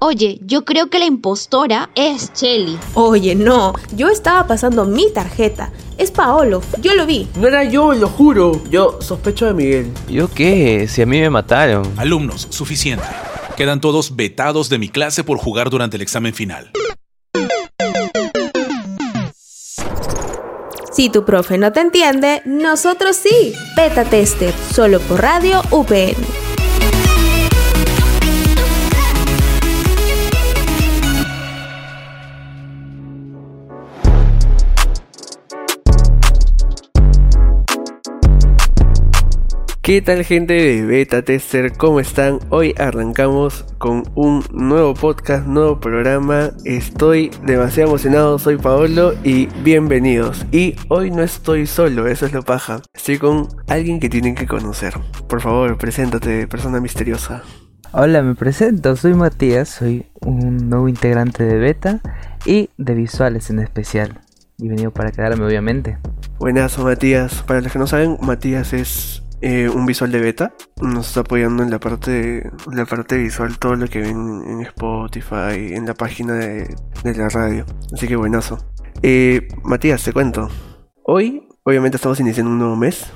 Oye, yo creo que la impostora es Shelly. Oye, no, yo estaba pasando mi tarjeta. Es Paolo, yo lo vi. No era yo, lo juro. Yo sospecho de Miguel. ¿Yo qué? Si a mí me mataron. Alumnos, suficiente. Quedan todos vetados de mi clase por jugar durante el examen final. Si tu profe no te entiende, nosotros sí. Beta Tester, solo por Radio UPN. ¿Qué tal gente de Beta Tester? ¿Cómo están? Hoy arrancamos con un nuevo podcast, nuevo programa. Estoy demasiado emocionado, soy Paolo y bienvenidos. Y hoy no estoy solo, eso es lo paja. Estoy con alguien que tienen que conocer. Por favor, preséntate, persona misteriosa. Hola, me presento, soy Matías, soy un nuevo integrante de Beta y de visuales en especial. Y venido para quedarme, obviamente. Buenas, Matías. Para los que no saben, Matías es eh, un visual de beta. Nos está apoyando en la parte, la parte visual, todo lo que ven en Spotify, en la página de, la radio. Así que buenazo. Eh, Matías, te cuento. Hoy, obviamente, estamos iniciando un nuevo mes,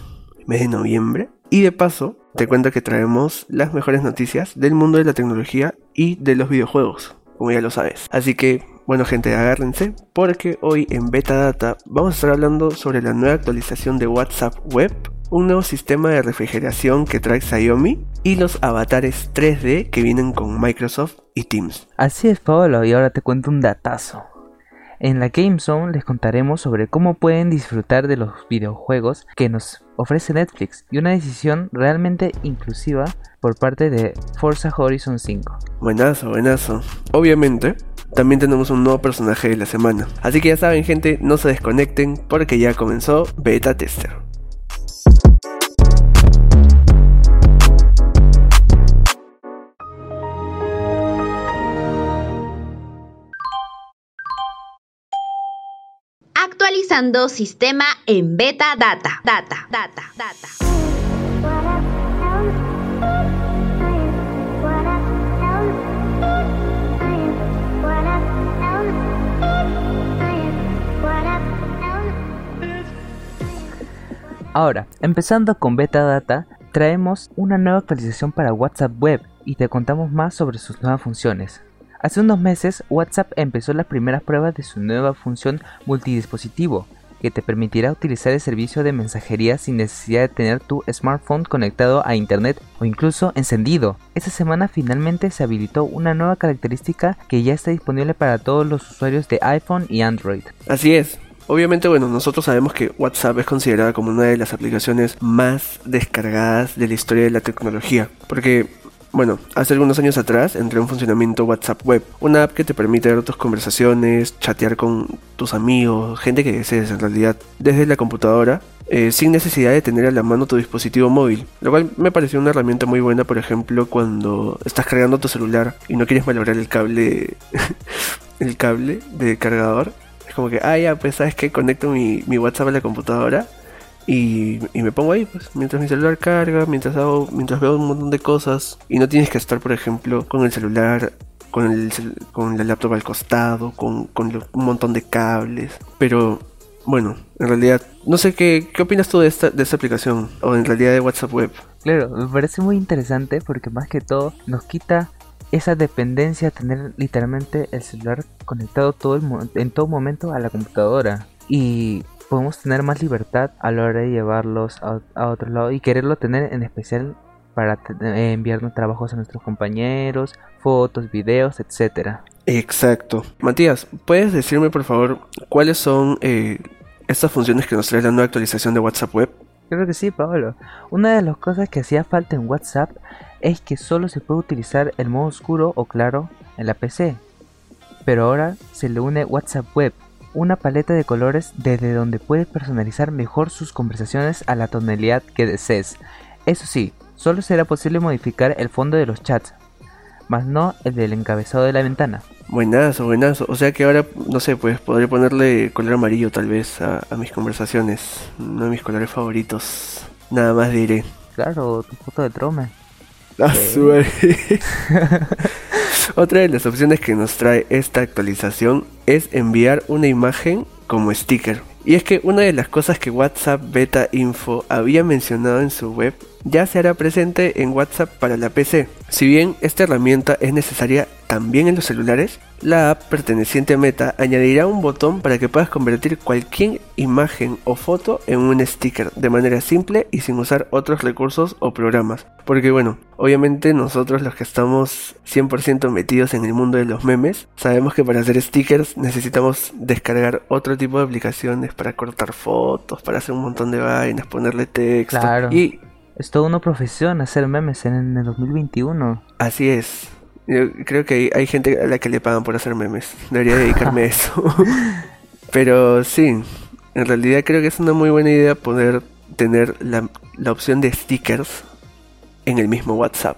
mes de noviembre. Y de paso, te cuento que traemos las mejores noticias del mundo de la tecnología y de los videojuegos, como ya lo sabes. Así que, bueno gente, agárrense, porque hoy en Beta Data vamos a estar hablando sobre la nueva actualización de WhatsApp Web un nuevo sistema de refrigeración que trae Xiaomi y los avatares 3D que vienen con Microsoft y Teams. Así es, Pablo, y ahora te cuento un datazo. En la Game Zone les contaremos sobre cómo pueden disfrutar de los videojuegos que nos ofrece Netflix y una decisión realmente inclusiva por parte de Forza Horizon 5. Buenazo, buenazo. Obviamente, también tenemos un nuevo personaje de la semana. Así que ya saben gente, no se desconecten porque ya comenzó Beta Tester. Actualizando sistema en beta data. Data, data, data. Ahora, empezando con Beta Data, traemos una nueva actualización para WhatsApp Web y te contamos más sobre sus nuevas funciones. Hace unos meses, WhatsApp empezó las primeras pruebas de su nueva función multidispositivo, que te permitirá utilizar el servicio de mensajería sin necesidad de tener tu smartphone conectado a internet o incluso encendido. Esta semana finalmente se habilitó una nueva característica que ya está disponible para todos los usuarios de iPhone y Android. Así es, Obviamente, bueno, nosotros sabemos que WhatsApp es considerada como una de las aplicaciones más descargadas de la historia de la tecnología, porque bueno, hace algunos años atrás entré en funcionamiento WhatsApp Web, una app que te permite ver tus conversaciones, chatear con tus amigos, gente que desees en realidad, desde la computadora, eh, sin necesidad de tener a la mano tu dispositivo móvil, lo cual me pareció una herramienta muy buena, por ejemplo, cuando estás cargando tu celular y no quieres malograr el cable, el cable de cargador. Es como que, ah, ya, pues sabes que conecto mi, mi WhatsApp a la computadora y, me pongo ahí, pues, mientras mi celular carga, mientras hago, mientras veo un montón de cosas. Y no tienes que estar, por ejemplo, con el celular, con el con la laptop al costado, con, con un montón de cables. Pero bueno, en realidad, no sé qué, qué opinas tú de esta, de esta aplicación, o en realidad de WhatsApp Web. Claro, me parece muy interesante porque más que todo nos quita esa dependencia de tener literalmente el celular conectado todo el, en todo momento a la computadora. Y podemos tener más libertad a la hora de llevarlos a, otro lado y quererlo tener en especial para eh, enviarnos trabajos a nuestros compañeros, fotos, videos, etcétera. Exacto. Matías, ¿puedes decirme por favor cuáles son eh, estas funciones que nos trae la nueva actualización de WhatsApp Web? Creo que sí, Pablo. Una de las cosas que hacía falta en WhatsApp es que solo se puede utilizar el modo oscuro o claro en la PC. Pero ahora se le une WhatsApp Web, una paleta de colores desde donde puedes personalizar mejor sus conversaciones a la tonalidad que desees. Eso sí, solo será posible modificar el fondo de los chats, más no el del encabezado de la ventana. Buenazo, buenazo. O sea que ahora, no sé, pues podría ponerle color amarillo tal vez a, mis conversaciones. Uno de mis colores favoritos. Nada más diré. Claro, tu foto de trome. Ah. Otra de las opciones que nos trae esta actualización es enviar una imagen como sticker. Y es que una de las cosas que WhatsApp Beta Info había mencionado en su web ya se hará presente en WhatsApp para la PC. Si bien esta herramienta es necesaria también en los celulares, la app perteneciente a Meta añadirá un botón para que puedas convertir cualquier imagen o foto en un sticker de manera simple y sin usar otros recursos o programas. Porque bueno, obviamente nosotros los que estamos 100% metidos en el mundo de los memes, sabemos que para hacer stickers necesitamos descargar otro tipo de aplicaciones para cortar fotos, para hacer un montón de vainas, ponerle texto. Claro. Y Es toda una profesión hacer memes en, el 2021. Así es. Yo creo que hay, hay gente a la que le pagan por hacer memes. Debería dedicarme a eso. Pero sí, en realidad creo que es una muy buena idea poder tener la, la opción de stickers en el mismo WhatsApp.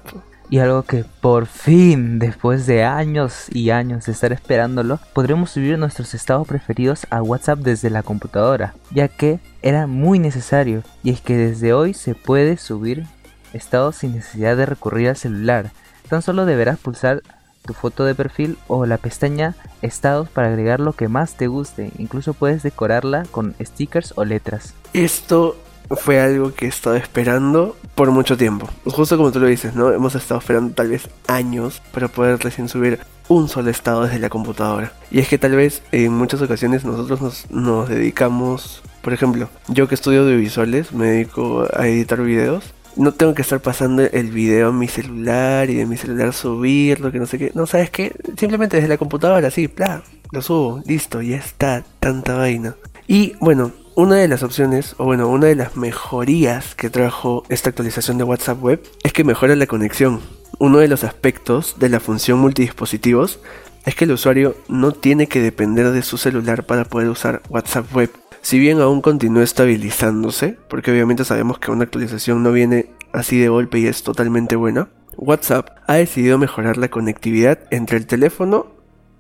Y algo que por fin, después de años y años de estar esperándolo, podremos subir nuestros estados preferidos a WhatsApp desde la computadora, ya que era muy necesario. Y es que desde hoy se puede subir estados sin necesidad de recurrir al celular. Tan solo deberás pulsar tu foto de perfil o la pestaña estados para agregar lo que más te guste. Incluso puedes decorarla con stickers o letras. Esto fue algo que he estado esperando por mucho tiempo. Justo como tú lo dices, ¿no? Hemos estado esperando tal vez años para poder recién subir un solo estado desde la computadora. Y es que tal vez en muchas ocasiones nosotros nos, nos dedicamos, por ejemplo, yo que estudio audiovisuales, me dedico a editar videos. No tengo que estar pasando el video a mi celular y de mi celular subirlo, que no sé qué. No, ¿sabes qué? Simplemente desde la computadora, así, bla, lo subo, listo, ya está, tanta vaina. Y bueno, una de las opciones, o bueno, una de las mejorías que trajo esta actualización de WhatsApp Web es que mejora la conexión. Uno de los aspectos de la función multidispositivos es que el usuario no tiene que depender de su celular para poder usar WhatsApp Web. Si bien aún continúa estabilizándose, porque obviamente sabemos que una actualización no viene así de golpe y es totalmente buena, WhatsApp ha decidido mejorar la conectividad entre el teléfono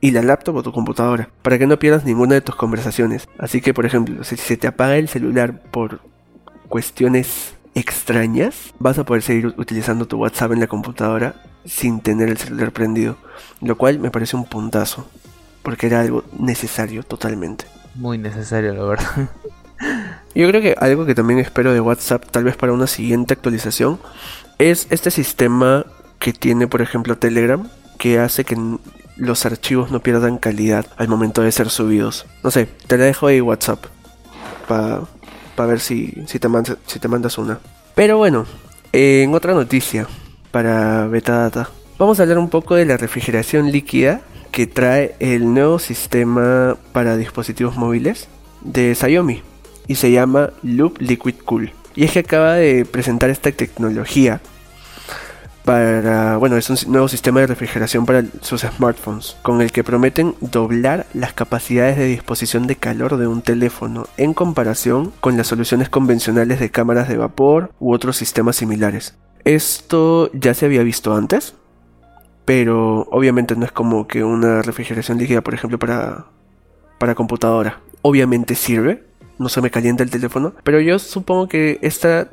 y la laptop o tu computadora, para que no pierdas ninguna de tus conversaciones. Así que, por ejemplo, si se te apaga el celular por cuestiones extrañas, vas a poder seguir utilizando tu WhatsApp en la computadora sin tener el celular prendido, lo cual me parece un puntazo, porque era algo necesario totalmente. Muy necesario, la verdad. Yo creo que algo que también espero de WhatsApp, tal vez para una siguiente actualización, es este sistema que tiene, por ejemplo, Telegram, que hace que los archivos no pierdan calidad al momento de ser subidos. No sé, te la dejo ahí WhatsApp para ver si, si, te mandas, si te mandas una. Pero bueno, en otra noticia para Betadata, vamos a hablar un poco de la refrigeración líquida que trae el nuevo sistema para dispositivos móviles de Xiaomi y se llama Loop Liquid Cool. Y es que acaba de presentar esta tecnología para, bueno, es un nuevo sistema de refrigeración para sus smartphones, con el que prometen doblar las capacidades de disposición de calor de un teléfono en comparación con las soluciones convencionales de cámaras de vapor u otros sistemas similares. Esto ya se había visto antes, pero obviamente no es como que una refrigeración líquida, por ejemplo, para, para computadora. Obviamente sirve, no se me calienta el teléfono, pero yo supongo que esta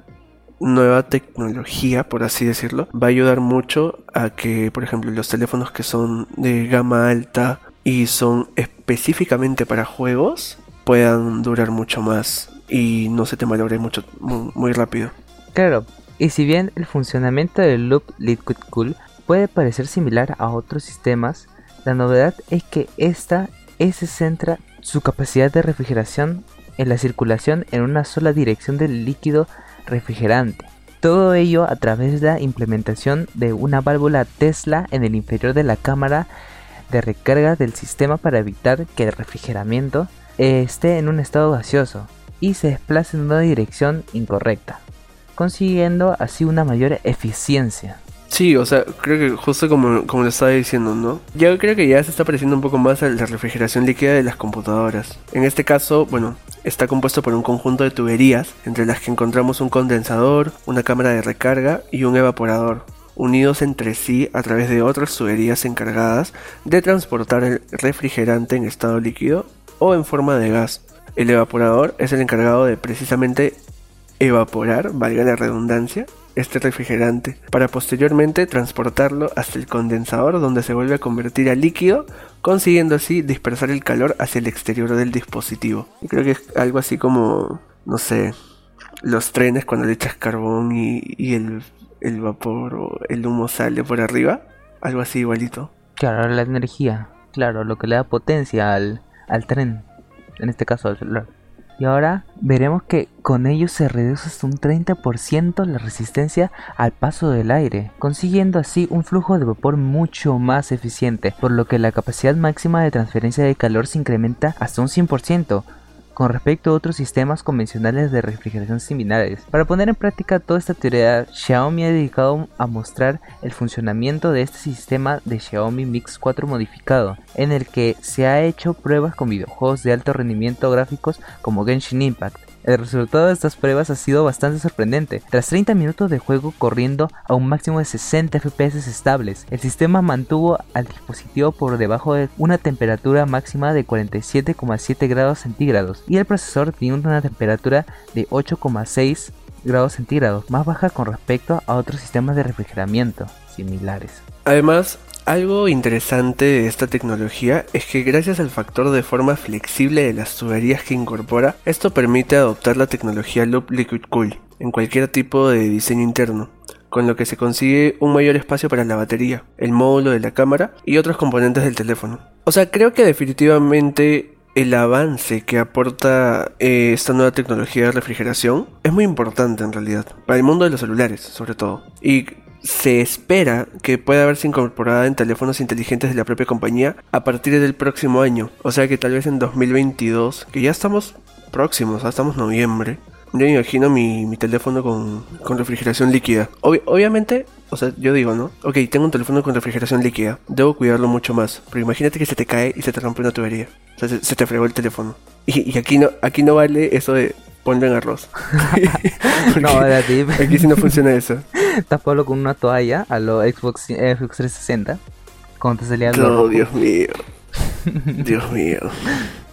nueva tecnología, por así decirlo, va a ayudar mucho a que, por ejemplo, los teléfonos que son de gama alta y son específicamente para juegos puedan durar mucho más y no se te malogre mucho muy, muy rápido. Claro, y si bien el funcionamiento del Loop Liquid Cool puede parecer similar a otros sistemas, la novedad es que esta se centra su capacidad de refrigeración en la circulación en una sola dirección del líquido refrigerante. Todo ello a través de la implementación de una válvula Tesla en el inferior de la cámara de recarga del sistema para evitar que el refrigeramiento eh, esté en un estado gaseoso y se desplace en una dirección incorrecta, consiguiendo así una mayor eficiencia. Sí, o sea, creo que justo como, como lo estaba diciendo, ¿no? Yo creo que ya se está pareciendo un poco más a la refrigeración líquida de las computadoras. En este caso, bueno, está compuesto por un conjunto de tuberías, entre las que encontramos un condensador, una cámara de recarga y un evaporador, unidos entre sí a través de otras tuberías encargadas de transportar el refrigerante en estado líquido o en forma de gas. El evaporador es el encargado de precisamente evaporar, valga la redundancia, este refrigerante, para posteriormente transportarlo hasta el condensador donde se vuelve a convertir a líquido, consiguiendo así dispersar el calor hacia el exterior del dispositivo. Y creo que es algo así como, no sé, los trenes cuando le echas carbón y, el, el vapor o el humo sale por arriba, algo así igualito. Claro, la energía, claro, lo que le da potencia al, al tren, en este caso al celular. Y ahora veremos que con ello se reduce hasta un 30% la resistencia al paso del aire, consiguiendo así un flujo de vapor mucho más eficiente, por lo que la capacidad máxima de transferencia de calor se incrementa hasta un 100%, con respecto a otros sistemas convencionales de refrigeración similares. Para poner en práctica toda esta teoría, Xiaomi ha dedicado a mostrar el funcionamiento de este sistema de Xiaomi Mix 4 modificado, en el que se ha hecho pruebas con videojuegos de alto rendimiento gráficos como Genshin Impact. El resultado de estas pruebas ha sido bastante sorprendente. Tras 30 minutos de juego corriendo a un máximo de 60 FPS estables, el sistema mantuvo al dispositivo por debajo de una temperatura máxima de 47,7 grados centígrados y el procesador tiene una temperatura de 8,6 grados centígrados, más baja con respecto a otros sistemas de refrigeramiento similares. Además, algo interesante de esta tecnología es que gracias al factor de forma flexible de las tuberías que incorpora, esto permite adoptar la tecnología Loop Liquid Cool en cualquier tipo de diseño interno, con lo que se consigue un mayor espacio para la batería, el módulo de la cámara y otros componentes del teléfono. O sea, creo que definitivamente el avance que aporta eh, esta nueva tecnología de refrigeración es muy importante en realidad, para el mundo de los celulares sobre todo. Y se espera que pueda haberse incorporada en teléfonos inteligentes de la propia compañía a partir del próximo año. O sea que tal vez en 2022, que ya estamos próximos, ya estamos noviembre. Yo me imagino mi, teléfono con, refrigeración líquida. obviamente, o sea, yo digo, ¿no? Ok, tengo un teléfono con refrigeración líquida. Debo cuidarlo mucho más. Pero imagínate que se te cae y se te rompe una tubería. O sea, se, te fregó el teléfono. Y, y, aquí, no, aquí no vale eso de ponlo en arroz. no, aquí sí no funciona eso. Tapalo con una toalla a lo Xbox, Xbox 360. Cuando te salía No, Dios mío. Dios mío.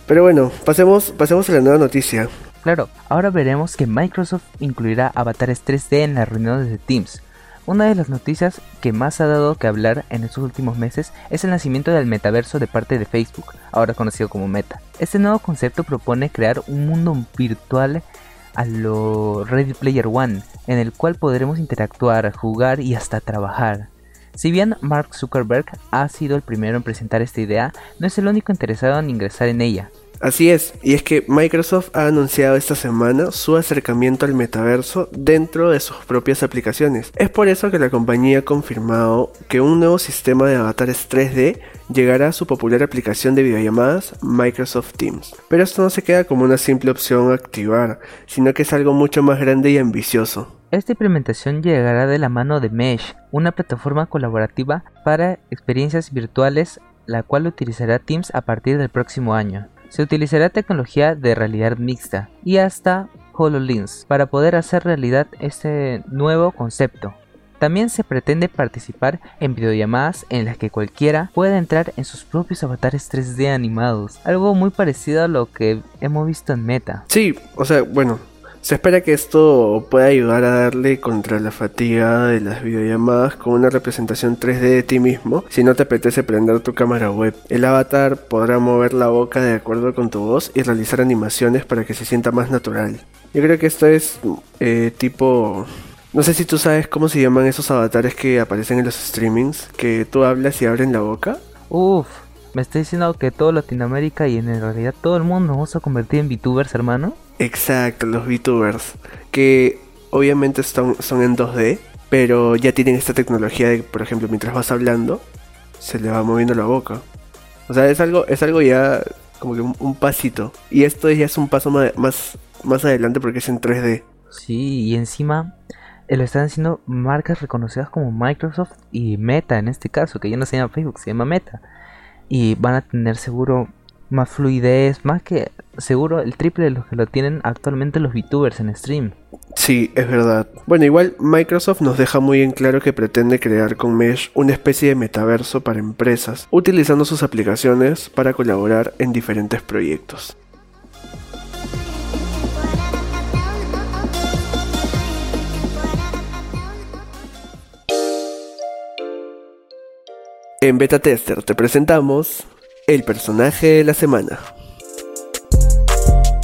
Pero bueno, pasemos, pasemos a la nueva noticia. Claro, ahora veremos que Microsoft incluirá avatares 3D en las reuniones de Teams. Una de las noticias que más ha dado que hablar en estos últimos meses es el nacimiento del metaverso de parte de Facebook, ahora conocido como Meta. Este nuevo concepto propone crear un mundo virtual a lo Ready Player One, en el cual podremos interactuar, jugar y hasta trabajar. Si bien Mark Zuckerberg ha sido el primero en presentar esta idea, no es el único interesado en ingresar en ella. Así es, y es que Microsoft ha anunciado esta semana su acercamiento al metaverso dentro de sus propias aplicaciones. Es por eso que la compañía ha confirmado que un nuevo sistema de avatares 3D llegará su popular aplicación de videollamadas Microsoft Teams. Pero esto no se queda como una simple opción a activar, sino que es algo mucho más grande y ambicioso. Esta implementación llegará de la mano de Mesh, una plataforma colaborativa para experiencias virtuales, la cual utilizará Teams a partir del próximo año. Se utilizará tecnología de realidad mixta y hasta HoloLens para poder hacer realidad este nuevo concepto. También se pretende participar en videollamadas en las que cualquiera pueda entrar en sus propios avatares 3D animados, algo muy parecido a lo que hemos visto en Meta. Sí, o sea, bueno, se espera que esto pueda ayudar a darle contra la fatiga de las videollamadas con una representación 3D de ti mismo si no te apetece prender tu cámara web. El avatar podrá mover la boca de acuerdo con tu voz y realizar animaciones para que se sienta más natural. Yo creo que esto es eh, tipo... No sé si tú sabes cómo se llaman esos avatares que aparecen en los streamings, que tú hablas y abren la boca. Uf, me está diciendo que todo Latinoamérica y en realidad todo el mundo nos vamos a convertir en VTubers, hermano. Exacto, los VTubers. Que obviamente son, son en 2D, pero ya tienen esta tecnología de, por ejemplo, mientras vas hablando, se le va moviendo la boca. O sea, es algo, es algo ya como que un, pasito. Y esto ya es un paso más, más, adelante porque es en 3D. Sí, y encima lo están haciendo marcas reconocidas como Microsoft y Meta en este caso, que ya no se llama Facebook, se llama Meta. Y van a tener seguro más fluidez, más que seguro el triple de los que lo tienen actualmente los VTubers en stream. Sí, es verdad. Bueno, igual Microsoft nos deja muy en claro que pretende crear con Mesh una especie de metaverso para empresas, utilizando sus aplicaciones para colaborar en diferentes proyectos. En Beta Tester te presentamos el personaje de la semana.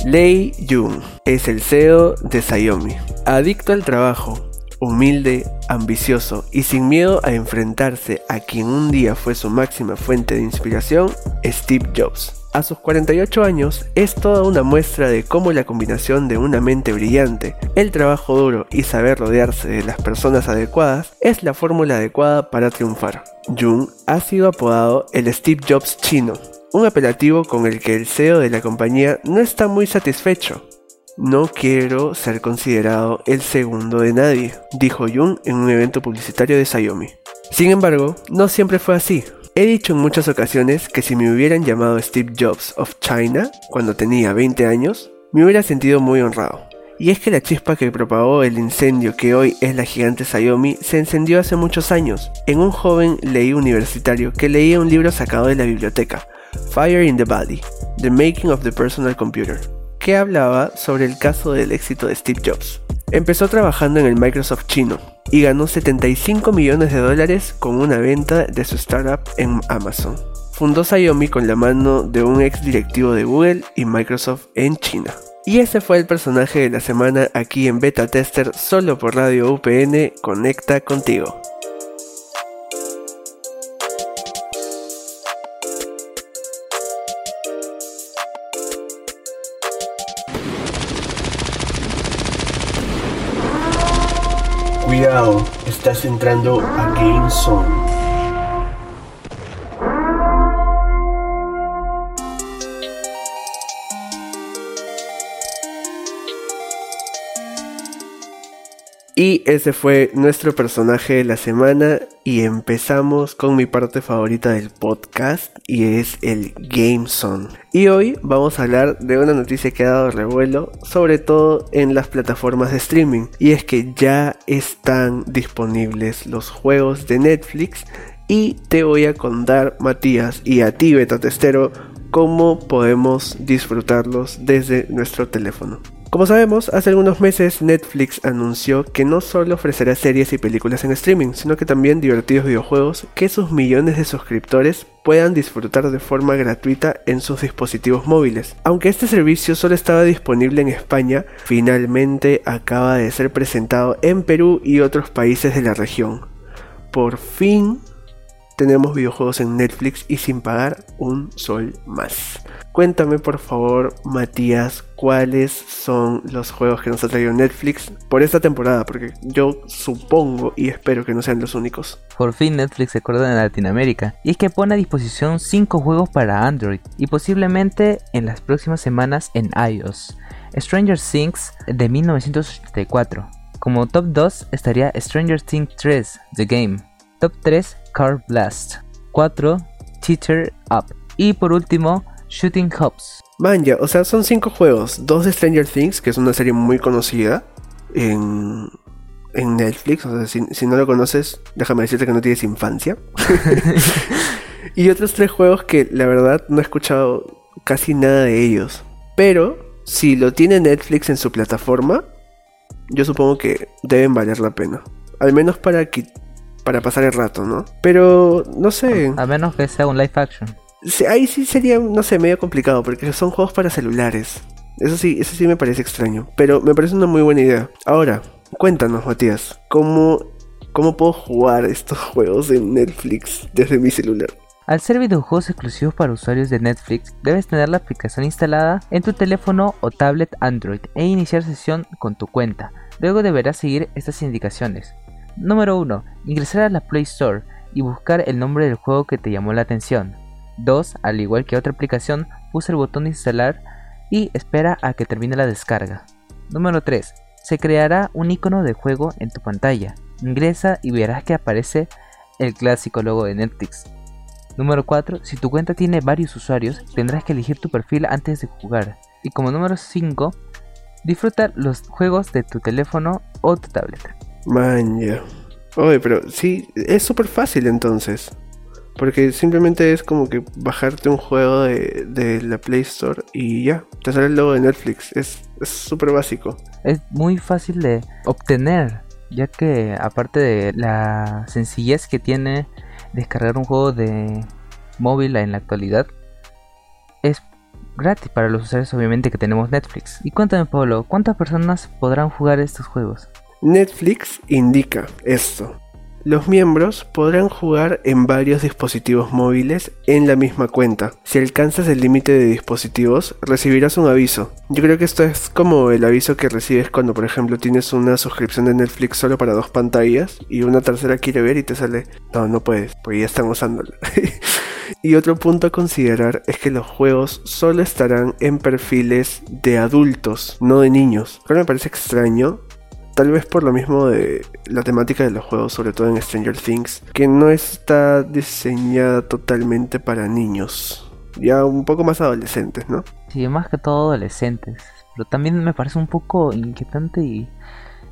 Lei Jung es el CEO de Xiaomi. Adicto al trabajo, humilde, ambicioso y sin miedo a enfrentarse a quien un día fue su máxima fuente de inspiración, Steve Jobs. A sus 48 años es toda una muestra de cómo la combinación de una mente brillante, el trabajo duro y saber rodearse de las personas adecuadas es la fórmula adecuada para triunfar. Jung ha sido apodado el Steve Jobs chino, un apelativo con el que el CEO de la compañía no está muy satisfecho. No quiero ser considerado el segundo de nadie, dijo Jung en un evento publicitario de Xiaomi. Sin embargo, no siempre fue así. He dicho en muchas ocasiones que si me hubieran llamado Steve Jobs of China cuando tenía 20 años, me hubiera sentido muy honrado. Y es que la chispa que propagó el incendio que hoy es la gigante Xiaomi se encendió hace muchos años, en un joven leí universitario que leía un libro sacado de la biblioteca, Fire in the Body, The Making of the Personal Computer, que hablaba sobre el caso del éxito de Steve Jobs. Empezó trabajando en el Microsoft chino y ganó 75 millones de dólares con una venta de su startup en Amazon. Fundó Xiaomi con la mano de un ex directivo de Google y Microsoft en China. Y ese fue el personaje de la semana aquí en Beta Tester solo por Radio UPN Conecta contigo. Estás entrando a Game Zone. Y ese fue nuestro personaje de la semana y empezamos con mi parte favorita del podcast y es el Game Zone. Y hoy vamos a hablar de una noticia que ha dado revuelo, sobre todo en las plataformas de streaming, y es que ya están disponibles los juegos de Netflix y te voy a contar, Matías, y a ti, beta testero, cómo podemos disfrutarlos desde nuestro teléfono. Como sabemos, hace algunos meses Netflix anunció que no solo ofrecerá series y películas en streaming, sino que también divertidos videojuegos que sus millones de suscriptores puedan disfrutar de forma gratuita en sus dispositivos móviles. Aunque este servicio solo estaba disponible en España, finalmente acaba de ser presentado en Perú y otros países de la región. Por fin tenemos videojuegos en Netflix y sin pagar un sol más. Cuéntame por favor, Matías, cuáles son los juegos que nos ha traído Netflix por esta temporada, porque yo supongo y espero que no sean los únicos. Por fin Netflix se acuerda en Latinoamérica, y es que pone a disposición 5 juegos para Android, y posiblemente en las próximas semanas en iOS. Stranger Things de 1984. Como top 2 estaría Stranger Things 3, The Game. Top 3, Car Blast. 4, Teacher Up. Y por último, Shooting Hops. Man, ya, o sea, son cinco juegos. Dos de Stranger Things, que es una serie muy conocida en, en Netflix. O sea, si, si no lo conoces, déjame decirte que no tienes infancia. y otros tres juegos que la verdad no he escuchado casi nada de ellos. Pero si lo tiene Netflix en su plataforma, yo supongo que deben valer la pena. Al menos para que para pasar el rato, ¿no? Pero no sé. A menos que sea un live action. Ahí sí sería, no sé, medio complicado, porque son juegos para celulares. Eso sí, eso sí me parece extraño. Pero me parece una muy buena idea. Ahora, cuéntanos, Matías, ¿cómo, cómo puedo jugar estos juegos en Netflix desde mi celular? Al ser videojuegos exclusivos para usuarios de Netflix, debes tener la aplicación instalada en tu teléfono o tablet Android e iniciar sesión con tu cuenta. Luego deberás seguir estas indicaciones. Número 1. Ingresar a la Play Store y buscar el nombre del juego que te llamó la atención. 2. Al igual que otra aplicación, pulsa el botón de instalar y espera a que termine la descarga. Número 3. Se creará un icono de juego en tu pantalla. Ingresa y verás que aparece el clásico logo de Netflix. Número 4. Si tu cuenta tiene varios usuarios, tendrás que elegir tu perfil antes de jugar. Y como número 5, disfruta los juegos de tu teléfono o tu tablet. Man, ya. Oye, pero sí, es súper fácil entonces. Porque simplemente es como que bajarte un juego de, de la Play Store y ya, te sale el logo de Netflix. Es súper básico. Es muy fácil de obtener, ya que aparte de la sencillez que tiene descargar un juego de móvil en la actualidad es gratis para los usuarios obviamente que tenemos Netflix. Y cuéntame Pablo, ¿cuántas personas podrán jugar estos juegos? Netflix indica esto. Los miembros podrán jugar en varios dispositivos móviles en la misma cuenta. Si alcanzas el límite de dispositivos, recibirás un aviso. Yo creo que esto es como el aviso que recibes cuando, por ejemplo, tienes una suscripción de Netflix solo para dos pantallas y una tercera quiere ver y te sale, no, no puedes, porque ya están usándola. y otro punto a considerar es que los juegos solo estarán en perfiles de adultos, no de niños. Pero me parece extraño Tal vez por lo mismo de la temática de los juegos, sobre todo en Stranger Things, que no está diseñada totalmente para niños. Ya un poco más adolescentes, ¿no? Sí, más que todo adolescentes. Pero también me parece un poco inquietante y,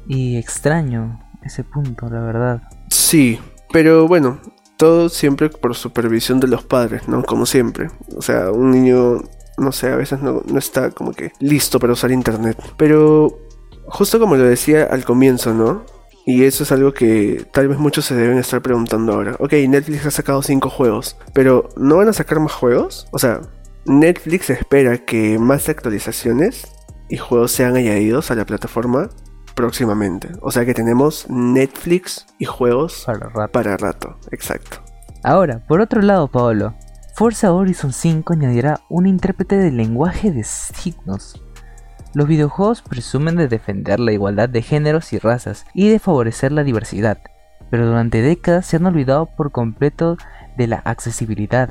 y extraño ese punto, la verdad. Sí, pero bueno, todo siempre por supervisión de los padres, ¿no? Como siempre. O sea, un niño, no sé, a veces no, no está como que listo para usar internet. Pero justo como lo decía al comienzo, ¿no? Y eso es algo que tal vez muchos se deben estar preguntando ahora. Ok, Netflix ha sacado 5 juegos, pero ¿no van a sacar más juegos? O sea, Netflix espera que más actualizaciones y juegos sean añadidos a la plataforma próximamente. O sea que tenemos Netflix y juegos Para rato. para rato. Exacto. Ahora, por otro lado, Paolo, Forza Horizon 5 añadirá un intérprete de lenguaje de signos. Los videojuegos presumen de defender la igualdad de géneros y razas y de favorecer la diversidad, pero durante décadas se han olvidado por completo de la accesibilidad.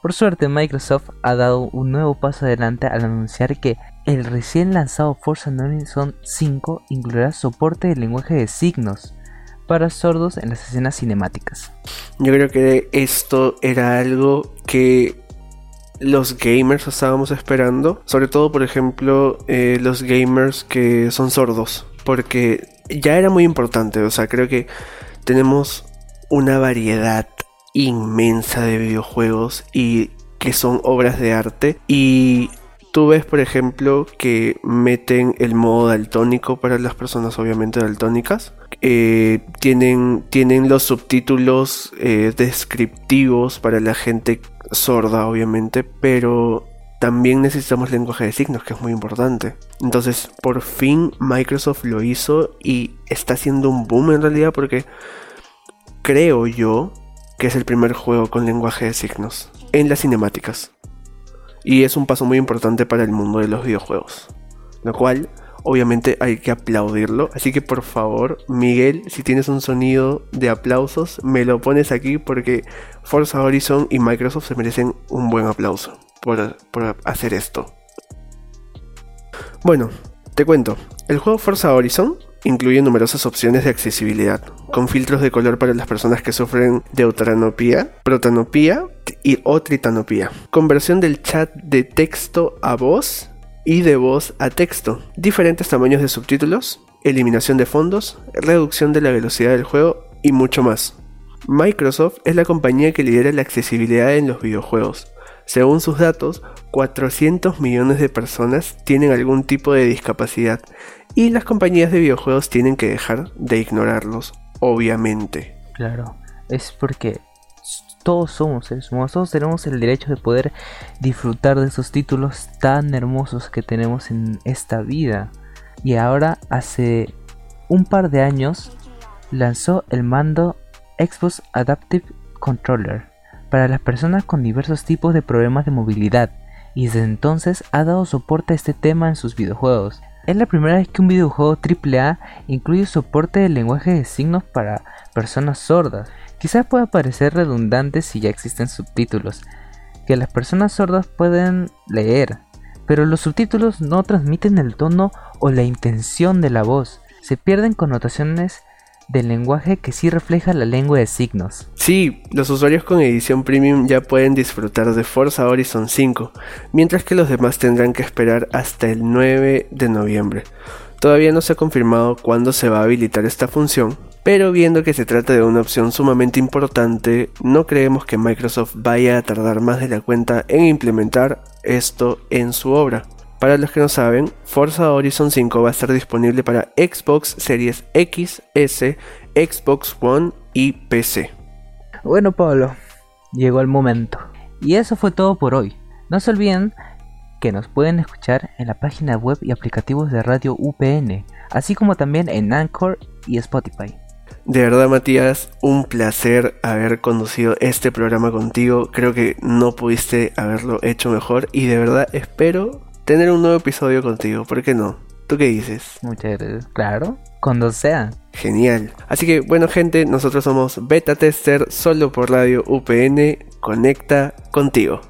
Por suerte, Microsoft ha dado un nuevo paso adelante al anunciar que el recién lanzado Forza Horizon 5 incluirá soporte de lenguaje de signos para sordos en las escenas cinemáticas. Yo creo que esto era algo que los gamers estábamos esperando. Sobre todo, por ejemplo, eh, los gamers que son sordos. Porque ya era muy importante. O sea, creo que tenemos una variedad inmensa de videojuegos y que son obras de arte. Y tú ves, por ejemplo, que meten el modo daltónico para las personas obviamente daltónicas. Eh, tienen, tienen los subtítulos eh, descriptivos para la gente sorda, obviamente, pero también necesitamos lenguaje de signos, que es muy importante. Entonces, por fin Microsoft lo hizo y está haciendo un boom en realidad porque creo yo que es el primer juego con lenguaje de signos en las cinemáticas. Y es un paso muy importante para el mundo de los videojuegos. Lo cual, obviamente, hay que aplaudirlo. Así que por favor, Miguel, si tienes un sonido de aplausos, me lo pones aquí porque Forza Horizon y Microsoft se merecen un buen aplauso por, por hacer esto. Bueno, te cuento. El juego Forza Horizon incluye numerosas opciones de accesibilidad, con filtros de color para las personas que sufren de protanopía y o tritanopía, conversión del chat de texto a voz y de voz a texto, diferentes tamaños de subtítulos, eliminación de fondos, reducción de la velocidad del juego y mucho más. Microsoft es la compañía que lidera la accesibilidad en los videojuegos. Según sus datos, 400 millones de personas tienen algún tipo de discapacidad y las compañías de videojuegos tienen que dejar de ignorarlos, obviamente. Claro, es porque todos somos seres todos tenemos el derecho de poder disfrutar de esos títulos tan hermosos que tenemos en esta vida. Y ahora, hace un par de años, lanzó el mando Xbox Adaptive Controller para las personas con diversos tipos de problemas de movilidad y desde entonces ha dado soporte a este tema en sus videojuegos. Es la primera vez que un videojuego AAA incluye soporte de lenguaje de signos para personas sordas. Quizás pueda parecer redundante si ya existen subtítulos, que las personas sordas pueden leer, pero los subtítulos no transmiten el tono o la intención de la voz. Se pierden connotaciones del lenguaje que sí refleja la lengua de signos. Sí, los usuarios con edición premium ya pueden disfrutar de Forza Horizon 5, mientras que los demás tendrán que esperar hasta el 9 de noviembre. Todavía no se ha confirmado cuándo se va a habilitar esta función, pero viendo que se trata de una opción sumamente importante, no creemos que Microsoft vaya a tardar más de la cuenta en implementar esto en su obra. Para los que no saben, Forza Horizon 5 va a estar disponible para Xbox Series X, S, Xbox One y PC. Bueno, Pablo, llegó el momento. Y eso fue todo por hoy. No se olviden que nos pueden escuchar en la página web y aplicativos de Radio UPN, así como también en Anchor y Spotify. De verdad, Matías, un placer haber conducido este programa contigo. Creo que no pudiste haberlo hecho mejor y de verdad espero tener un nuevo episodio contigo. ¿Por qué no? ¿Tú qué dices? Muchas gracias. Claro, cuando sea. Genial. Así que bueno gente, nosotros somos Beta Tester solo por Radio UPN. Conecta contigo.